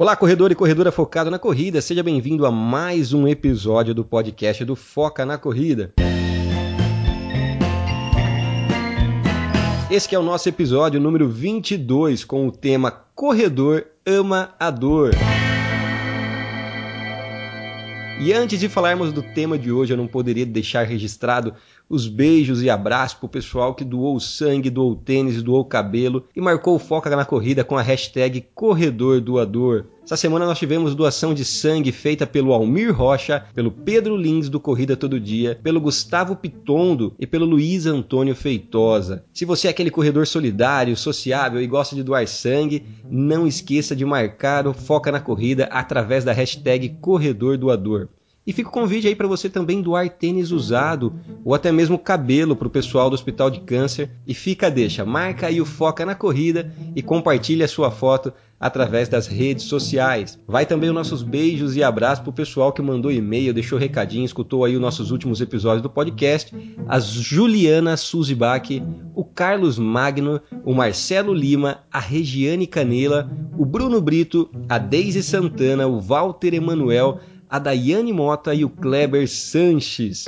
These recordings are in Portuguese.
Olá, corredor e corredora focado na corrida, seja bem-vindo a mais um episódio do podcast do Foca na Corrida. Esse é o nosso episódio número 22 com o tema Corredor ama a dor. E antes de falarmos do tema de hoje, eu não poderia deixar registrado os beijos e abraços pro pessoal que doou sangue, doou tênis, doou cabelo e marcou o Foca na Corrida com a hashtag Corredor Doador. Essa semana nós tivemos doação de sangue feita pelo Almir Rocha, pelo Pedro Lins do Corrida Todo Dia, pelo Gustavo Pitondo e pelo Luiz Antônio Feitosa. Se você é aquele corredor solidário, sociável e gosta de doar sangue, não esqueça de marcar o Foca na Corrida através da hashtag Corredor Doador. E fica o convite aí para você também doar tênis usado ou até mesmo cabelo para o pessoal do Hospital de Câncer. E fica deixa, marca aí o Foca na Corrida e compartilhe a sua foto através das redes sociais. Vai também os nossos beijos e abraços pro pessoal que mandou e-mail, deixou recadinho, escutou aí os nossos últimos episódios do podcast, a Juliana Suzibach, o Carlos Magno, o Marcelo Lima, a Regiane Canela, o Bruno Brito, a Deise Santana, o Walter Emanuel, a Daiane Mota e o Kleber Sanches.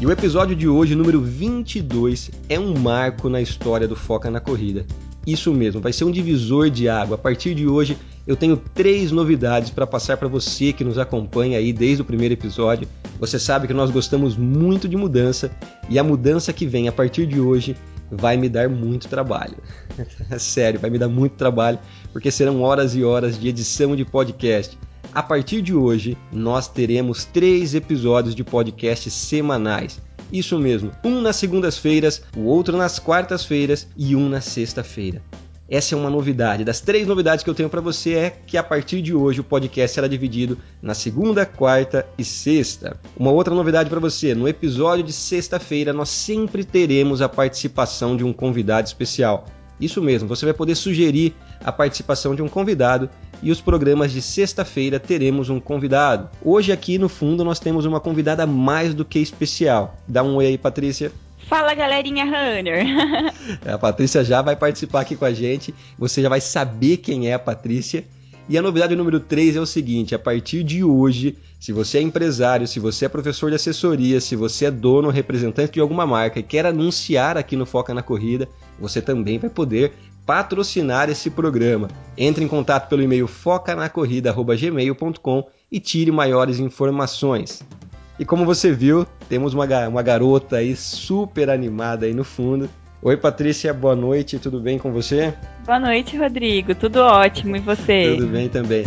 E o episódio de hoje, número 22, é um marco na história do Foca na Corrida. Isso mesmo, vai ser um divisor de água. A partir de hoje, eu tenho três novidades para passar para você que nos acompanha aí desde o primeiro episódio. Você sabe que nós gostamos muito de mudança e a mudança que vem a partir de hoje vai me dar muito trabalho. Sério, vai me dar muito trabalho, porque serão horas e horas de edição de podcast a partir de hoje, nós teremos três episódios de podcast semanais. Isso mesmo, um nas segundas-feiras, o outro nas quartas-feiras e um na sexta-feira. Essa é uma novidade. Das três novidades que eu tenho para você é que a partir de hoje o podcast será dividido na segunda, quarta e sexta. Uma outra novidade para você: no episódio de sexta-feira nós sempre teremos a participação de um convidado especial. Isso mesmo, você vai poder sugerir a participação de um convidado e os programas de sexta-feira teremos um convidado. Hoje aqui no fundo nós temos uma convidada mais do que especial. Dá um oi aí, Patrícia. Fala galerinha Runner! a Patrícia já vai participar aqui com a gente, você já vai saber quem é a Patrícia. E a novidade número 3 é o seguinte: a partir de hoje, se você é empresário, se você é professor de assessoria, se você é dono ou representante de alguma marca e quer anunciar aqui no Foca na Corrida, você também vai poder patrocinar esse programa. Entre em contato pelo e-mail focanacorrida.gmail.com e tire maiores informações. E como você viu, temos uma, uma garota aí super animada aí no fundo. Oi Patrícia, boa noite, tudo bem com você? Boa noite, Rodrigo, tudo ótimo, e você? Tudo bem também.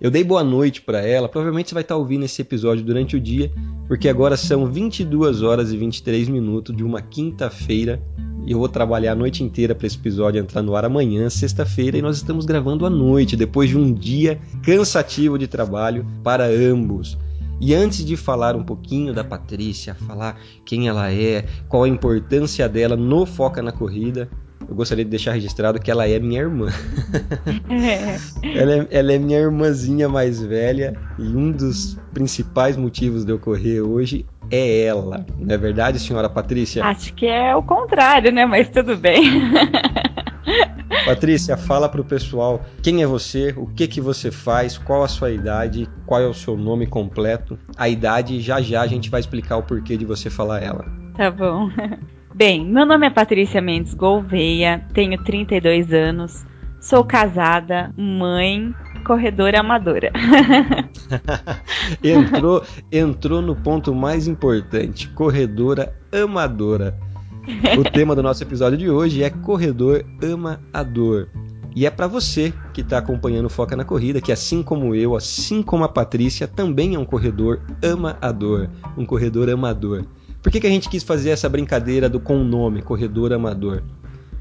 Eu dei boa noite para ela, provavelmente você vai estar ouvindo esse episódio durante o dia, porque agora são 22 horas e 23 minutos de uma quinta-feira e eu vou trabalhar a noite inteira para esse episódio entrar no ar amanhã, sexta-feira, e nós estamos gravando à noite, depois de um dia cansativo de trabalho para ambos. E antes de falar um pouquinho da Patrícia, falar quem ela é, qual a importância dela no Foca na Corrida, eu gostaria de deixar registrado que ela é minha irmã. ela, é, ela, é, minha irmãzinha mais velha e um dos principais motivos de eu correr hoje é ela. Não é verdade, senhora Patrícia? Acho que é o contrário, né? Mas tudo bem. Patrícia, fala pro pessoal quem é você, o que que você faz, qual a sua idade, qual é o seu nome completo. A idade, já já a gente vai explicar o porquê de você falar ela. Tá bom. Bem, meu nome é Patrícia Mendes Gouveia, tenho 32 anos, sou casada, mãe, corredora amadora. entrou, entrou no ponto mais importante, corredora amadora. O tema do nosso episódio de hoje é corredor amador. E é para você que está acompanhando Foca na Corrida, que assim como eu, assim como a Patrícia, também é um corredor amador, um corredor amador. Por que, que a gente quis fazer essa brincadeira do com o nome, corredor amador?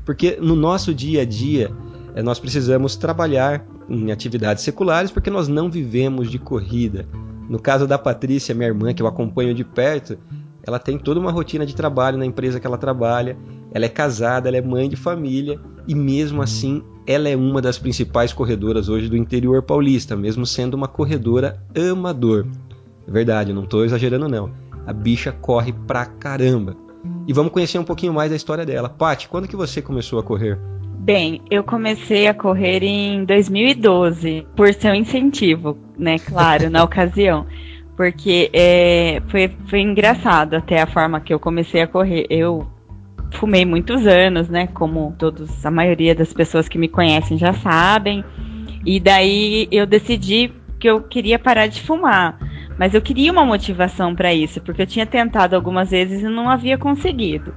Porque no nosso dia a dia eh, nós precisamos trabalhar em atividades seculares porque nós não vivemos de corrida. No caso da Patrícia, minha irmã, que eu acompanho de perto, ela tem toda uma rotina de trabalho na empresa que ela trabalha, ela é casada, ela é mãe de família e mesmo assim ela é uma das principais corredoras hoje do interior paulista, mesmo sendo uma corredora amador. É verdade, não estou exagerando não a bicha corre pra caramba. e vamos conhecer um pouquinho mais da história dela. Paty, quando que você começou a correr? Bem, eu comecei a correr em 2012, por seu incentivo, né? Claro, na ocasião. Porque é, foi, foi engraçado até a forma que eu comecei a correr. Eu fumei muitos anos, né? Como todos, a maioria das pessoas que me conhecem já sabem. E daí eu decidi que eu queria parar de fumar. Mas eu queria uma motivação para isso, porque eu tinha tentado algumas vezes e não havia conseguido.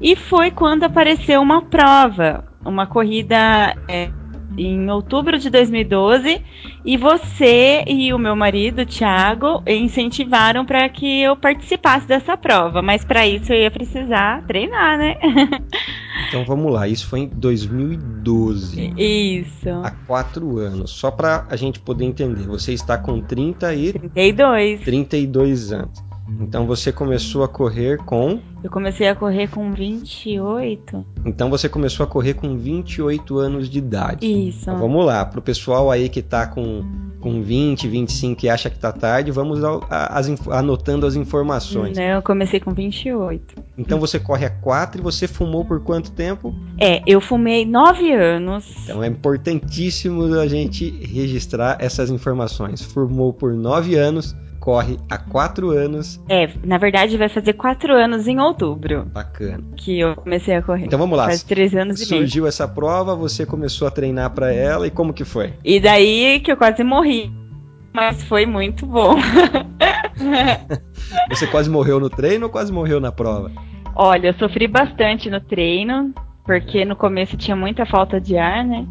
E foi quando apareceu uma prova, uma corrida é, em outubro de 2012 e você e o meu marido, Thiago, incentivaram para que eu participasse dessa prova, mas para isso eu ia precisar treinar, né? Então vamos lá, isso foi em 2012. Isso. Há quatro anos. Só para a gente poder entender, você está com 30 e 32. 32 anos. Então você começou a correr com. Eu comecei a correr com 28. Então você começou a correr com 28 anos de idade. Isso. Então vamos lá, pro pessoal aí que tá com, com 20, 25 e acha que tá tarde, vamos ao, as, anotando as informações. Não, eu comecei com 28. Então você corre a 4 e você fumou por quanto tempo? É, eu fumei 9 anos. Então é importantíssimo a gente registrar essas informações. Fumou por 9 anos corre há quatro anos. É, na verdade vai fazer quatro anos em outubro. Bacana. Que eu comecei a correr. Então vamos lá. Faz três anos Surgiu e meio. Surgiu essa prova, você começou a treinar para ela e como que foi? E daí que eu quase morri. Mas foi muito bom. você quase morreu no treino ou quase morreu na prova? Olha, eu sofri bastante no treino, porque no começo tinha muita falta de ar, né?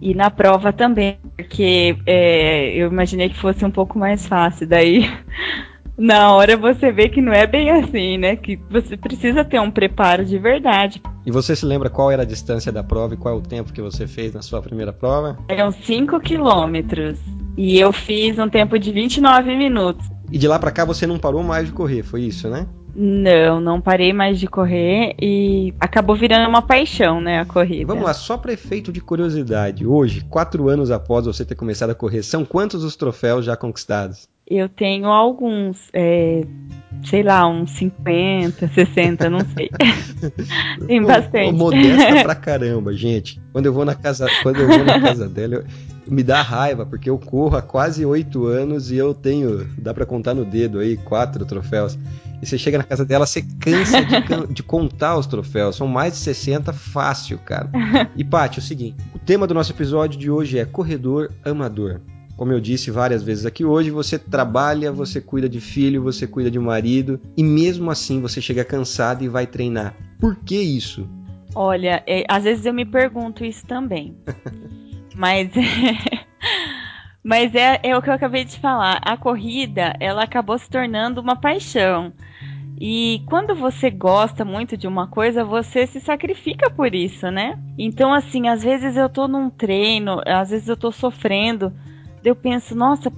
E na prova também, porque é, eu imaginei que fosse um pouco mais fácil. Daí, na hora você vê que não é bem assim, né? Que você precisa ter um preparo de verdade. E você se lembra qual era a distância da prova e qual é o tempo que você fez na sua primeira prova? Eram 5 quilômetros. E eu fiz um tempo de 29 minutos. E de lá para cá você não parou mais de correr, foi isso, né? Não, não parei mais de correr e acabou virando uma paixão, né, a corrida. Vamos lá, só para efeito de curiosidade, hoje, quatro anos após você ter começado a correr, são quantos os troféus já conquistados? Eu tenho alguns, é, sei lá, uns 50, 60, não sei. Tem bastante. Modesta pra caramba, gente. Quando eu vou na casa, quando eu vou na casa dela, eu, me dá raiva, porque eu corro há quase oito anos e eu tenho, dá para contar no dedo aí, quatro troféus. E você chega na casa dela, você cansa de, de, contar os troféus. São mais de 60 fácil, cara. E, Paty, é o seguinte: o tema do nosso episódio de hoje é corredor amador. Como eu disse várias vezes aqui hoje, você trabalha, você cuida de filho, você cuida de marido e mesmo assim você chega cansado e vai treinar. Por que isso? Olha, é, às vezes eu me pergunto isso também. Mas Mas é, é o que eu acabei de falar. A corrida, ela acabou se tornando uma paixão. E quando você gosta muito de uma coisa, você se sacrifica por isso, né? Então, assim, às vezes eu tô num treino, às vezes eu tô sofrendo, eu penso, nossa,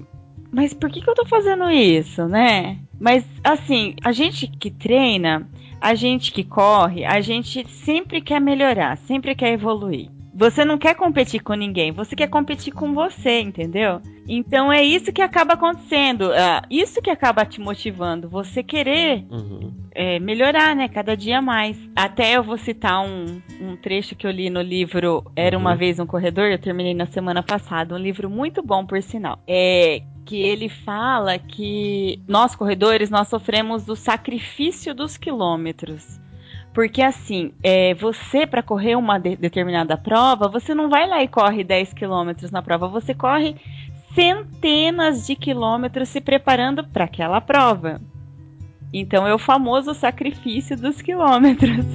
mas por que, que eu tô fazendo isso, né? Mas, assim, a gente que treina, a gente que corre, a gente sempre quer melhorar, sempre quer evoluir. Você não quer competir com ninguém, você quer competir com você, entendeu? Então é isso que acaba acontecendo, uh, isso que acaba te motivando, você querer uhum. é, melhorar, né? Cada dia mais. Até eu vou citar um, um trecho que eu li no livro Era uma uhum. vez um corredor, eu terminei na semana passada, um livro muito bom por sinal. É que ele fala que nós corredores nós sofremos o sacrifício dos quilômetros. Porque assim, é, você para correr uma de determinada prova, você não vai lá e corre 10 quilômetros na prova, você corre centenas de quilômetros se preparando para aquela prova. Então é o famoso sacrifício dos quilômetros.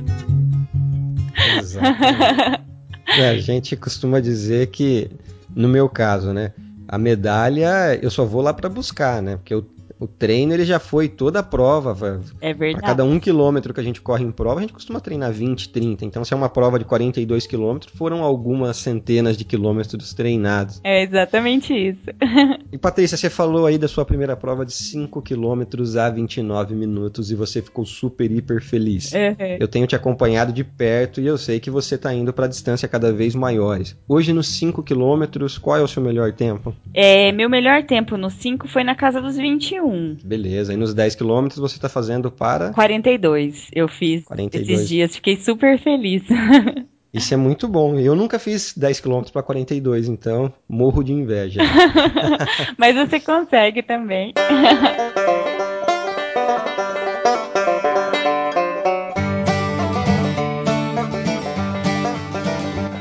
Exatamente. é, a gente costuma dizer que, no meu caso, né? A medalha eu só vou lá para buscar, né? Porque eu o treino ele já foi toda a prova. É verdade. A cada um quilômetro que a gente corre em prova, a gente costuma treinar 20, 30. Então, se é uma prova de 42 quilômetros, foram algumas centenas de quilômetros treinados. É exatamente isso. e Patrícia, você falou aí da sua primeira prova de 5 quilômetros a 29 minutos e você ficou super, hiper feliz. Uhum. Eu tenho te acompanhado de perto e eu sei que você está indo para distância cada vez maiores. Hoje, nos 5 quilômetros, qual é o seu melhor tempo? É, meu melhor tempo nos 5 foi na casa dos 21. 1. Beleza. E nos 10 quilômetros você está fazendo para? 42. Eu fiz 42. esses dias. Fiquei super feliz. Isso é muito bom. Eu nunca fiz 10 km para 42, então morro de inveja. Mas você consegue também.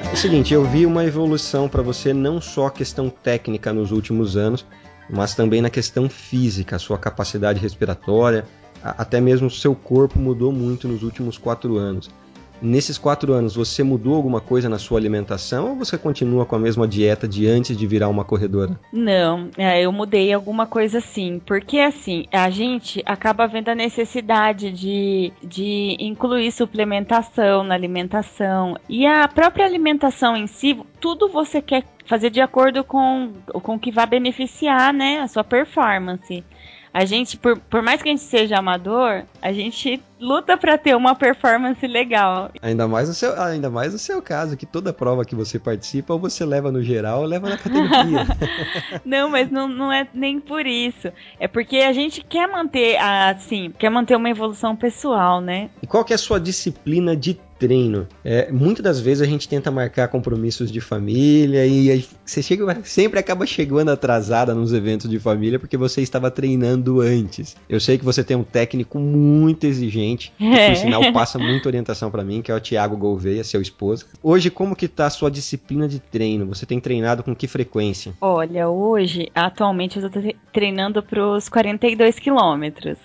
É o seguinte, eu vi uma evolução para você não só questão técnica nos últimos anos, mas também na questão física, sua capacidade respiratória, até mesmo seu corpo mudou muito nos últimos quatro anos. Nesses quatro anos, você mudou alguma coisa na sua alimentação ou você continua com a mesma dieta de antes de virar uma corredora? Não, é, eu mudei alguma coisa sim. Porque assim, a gente acaba vendo a necessidade de, de incluir suplementação na alimentação. E a própria alimentação em si, tudo você quer fazer de acordo com, com o que vai beneficiar né, a sua performance a gente, por, por mais que a gente seja amador, a gente luta para ter uma performance legal. Ainda mais, no seu, ainda mais no seu caso, que toda prova que você participa, ou você leva no geral ou leva na categoria. não, mas não, não é nem por isso. É porque a gente quer manter, assim, quer manter uma evolução pessoal, né? E qual que é a sua disciplina de treino. É, muitas das vezes a gente tenta marcar compromissos de família e você chega, sempre acaba chegando atrasada nos eventos de família porque você estava treinando antes. Eu sei que você tem um técnico muito exigente, que por é. sinal passa muita orientação para mim, que é o Thiago Gouveia, seu esposo. Hoje, como que tá a sua disciplina de treino? Você tem treinado com que frequência? Olha, hoje, atualmente eu tô treinando para os 42 quilômetros.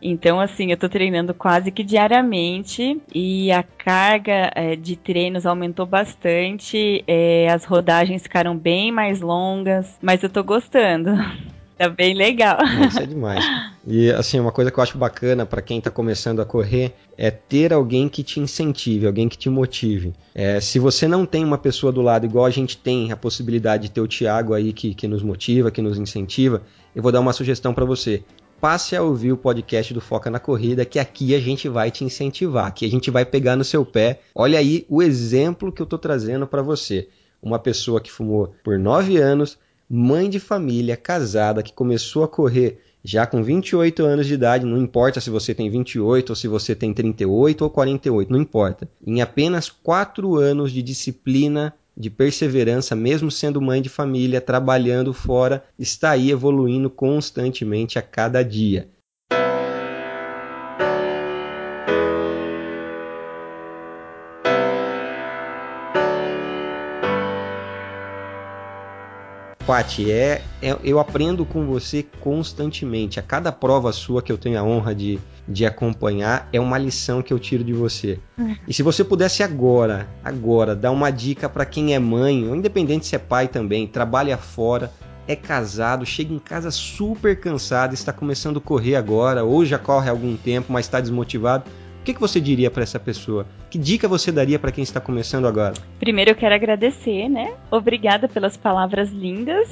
Então, assim, eu tô treinando quase que diariamente e a carga é, de treinos aumentou bastante, é, as rodagens ficaram bem mais longas, mas eu tô gostando. Tá bem legal. Isso é demais. E assim, uma coisa que eu acho bacana para quem está começando a correr é ter alguém que te incentive, alguém que te motive. É, se você não tem uma pessoa do lado, igual a gente tem a possibilidade de ter o Thiago aí que, que nos motiva, que nos incentiva, eu vou dar uma sugestão para você passe a ouvir o podcast do Foca na Corrida, que aqui a gente vai te incentivar, aqui a gente vai pegar no seu pé. Olha aí o exemplo que eu estou trazendo para você. Uma pessoa que fumou por nove anos, mãe de família, casada, que começou a correr já com 28 anos de idade, não importa se você tem 28 ou se você tem 38 ou 48, não importa. Em apenas quatro anos de disciplina de perseverança, mesmo sendo mãe de família, trabalhando fora, está aí evoluindo constantemente a cada dia. Pati, é, é, eu aprendo com você constantemente. A cada prova sua que eu tenho a honra de, de acompanhar é uma lição que eu tiro de você. E se você pudesse agora, agora, dar uma dica para quem é mãe, ou independente se é pai também, trabalha fora, é casado, chega em casa super cansado, está começando a correr agora, ou já corre há algum tempo, mas está desmotivado que, que você diria para essa pessoa? Que dica você daria para quem está começando agora? Primeiro eu quero agradecer, né? Obrigada pelas palavras lindas.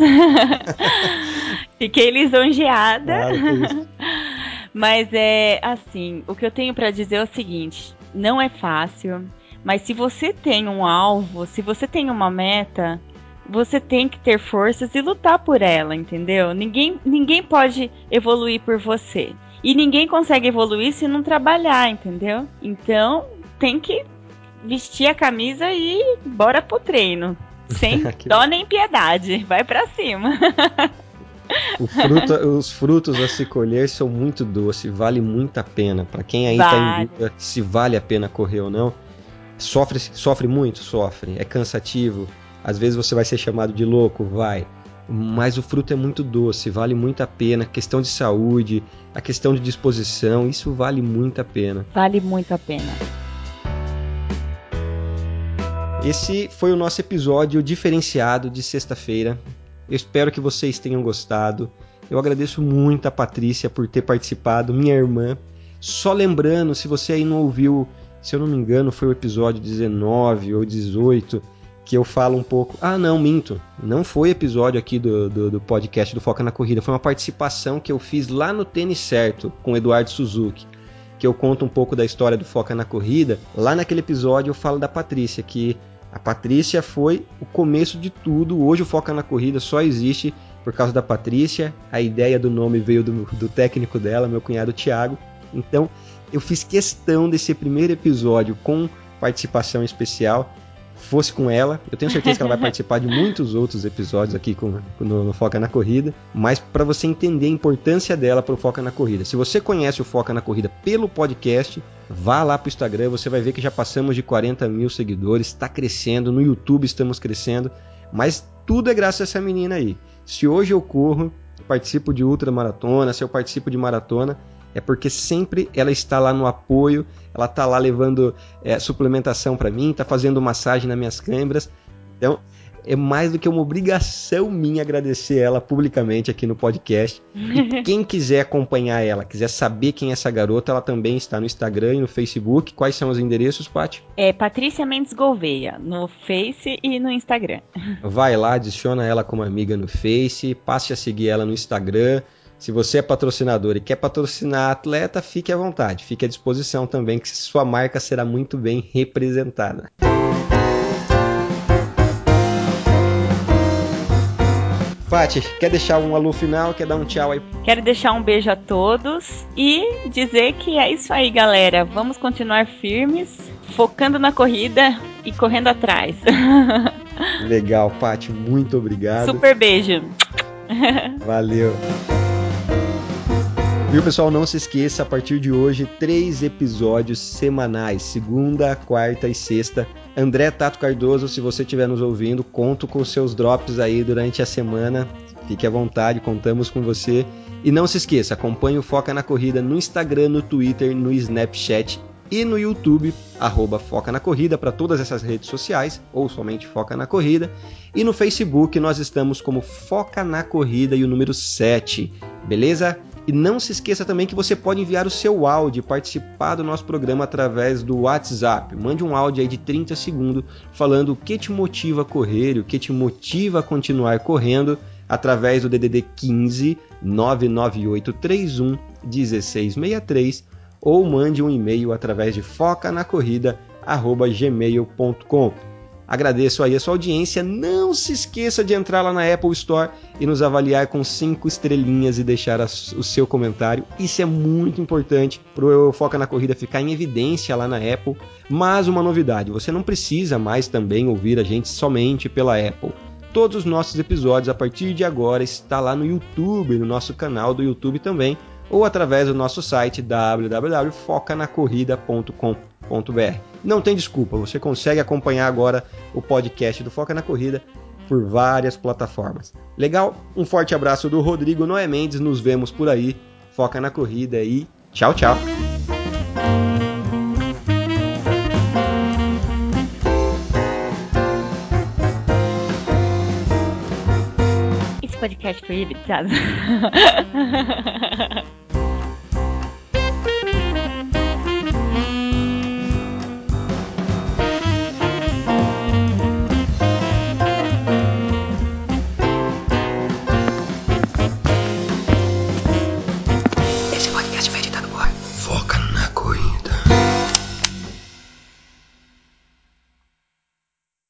Fiquei lisonjeada. Claro, mas é assim, o que eu tenho para dizer é o seguinte: não é fácil, mas se você tem um alvo, se você tem uma meta, você tem que ter forças e lutar por ela, entendeu? Ninguém, ninguém pode evoluir por você. E ninguém consegue evoluir se não trabalhar, entendeu? Então tem que vestir a camisa e bora pro treino. Sem dó nem piedade. Vai para cima. Fruto, os frutos a se colher são muito doces, vale muito a pena. Para quem ainda vale. tá em dúvida se vale a pena correr ou não, sofre, sofre muito, sofre, é cansativo. Às vezes você vai ser chamado de louco, vai mas o fruto é muito doce, vale muito a pena. A questão de saúde, a questão de disposição, isso vale muito a pena. Vale muito a pena. Esse foi o nosso episódio diferenciado de sexta-feira. Eu espero que vocês tenham gostado. Eu agradeço muito a Patrícia por ter participado, minha irmã. Só lembrando, se você aí não ouviu, se eu não me engano, foi o episódio 19 ou 18 que eu falo um pouco. Ah, não, minto. Não foi episódio aqui do, do, do, podcast do Foca na Corrida. Foi uma participação que eu fiz lá no Tênis Certo com o Eduardo Suzuki. Que eu conto um pouco da história do Foca na Corrida. Lá naquele episódio eu falo da Patrícia, que A Patrícia foi o começo de tudo. Hoje o Foca na Corrida só existe por causa da Patrícia. A ideia do nome veio do, do técnico dela, meu cunhado Tiago. Então eu fiz questão desse primeiro episódio com participação especial fosse com ela. Eu tenho certeza que ela vai participar de muitos outros episódios aqui com, no, no Foca na Corrida, mas para você entender a importância dela para o Foca na Corrida. Se você conhece o Foca na Corrida pelo podcast, vá lá para o Instagram, você vai ver que já passamos de 40 mil seguidores, está crescendo, no YouTube estamos crescendo, mas tudo é graças a essa menina aí. Se hoje eu corro, participo de ultramaratona, se eu participo de maratona, é porque sempre ela está lá no apoio, ela está lá levando é, suplementação para mim, está fazendo massagem nas minhas câimbras. Então, é mais do que uma obrigação minha agradecer ela publicamente aqui no podcast. E quem quiser acompanhar ela, quiser saber quem é essa garota, ela também está no Instagram e no Facebook. Quais são os endereços, Paty? É Patrícia Mendes Gouveia, no Face e no Instagram. Vai lá, adiciona ela como amiga no Face, passe a seguir ela no Instagram. Se você é patrocinador e quer patrocinar atleta, fique à vontade, fique à disposição também, que sua marca será muito bem representada. Pati, quer deixar um alô final? Quer dar um tchau aí? Quero deixar um beijo a todos e dizer que é isso aí, galera. Vamos continuar firmes, focando na corrida e correndo atrás. Legal, Pati, muito obrigado. Super beijo. Valeu. Viu, pessoal? Não se esqueça, a partir de hoje, três episódios semanais, segunda, quarta e sexta. André Tato Cardoso, se você estiver nos ouvindo, conto com seus drops aí durante a semana. Fique à vontade, contamos com você. E não se esqueça, acompanhe o Foca na Corrida no Instagram, no Twitter, no Snapchat e no YouTube, arroba Foca na Corrida, para todas essas redes sociais, ou somente Foca na Corrida. E no Facebook nós estamos como Foca na Corrida e o número 7, beleza? E não se esqueça também que você pode enviar o seu áudio e participar do nosso programa através do WhatsApp. Mande um áudio aí de 30 segundos falando o que te motiva a correr, o que te motiva a continuar correndo através do DDD 15 99831 1663 ou mande um e-mail através de focanacorrida@gmail.com. Agradeço aí a sua audiência. Não se esqueça de entrar lá na Apple Store e nos avaliar com cinco estrelinhas e deixar o seu comentário. Isso é muito importante para o Foca na Corrida ficar em evidência lá na Apple. Mas uma novidade: você não precisa mais também ouvir a gente somente pela Apple. Todos os nossos episódios a partir de agora está lá no YouTube, no nosso canal do YouTube também, ou através do nosso site Não tem desculpa, você consegue acompanhar agora o podcast do Foca na Corrida por várias plataformas. Legal? Um forte abraço do Rodrigo Noé Mendes, nos vemos por aí. Foca na corrida e tchau, tchau. Esse podcast foi editado.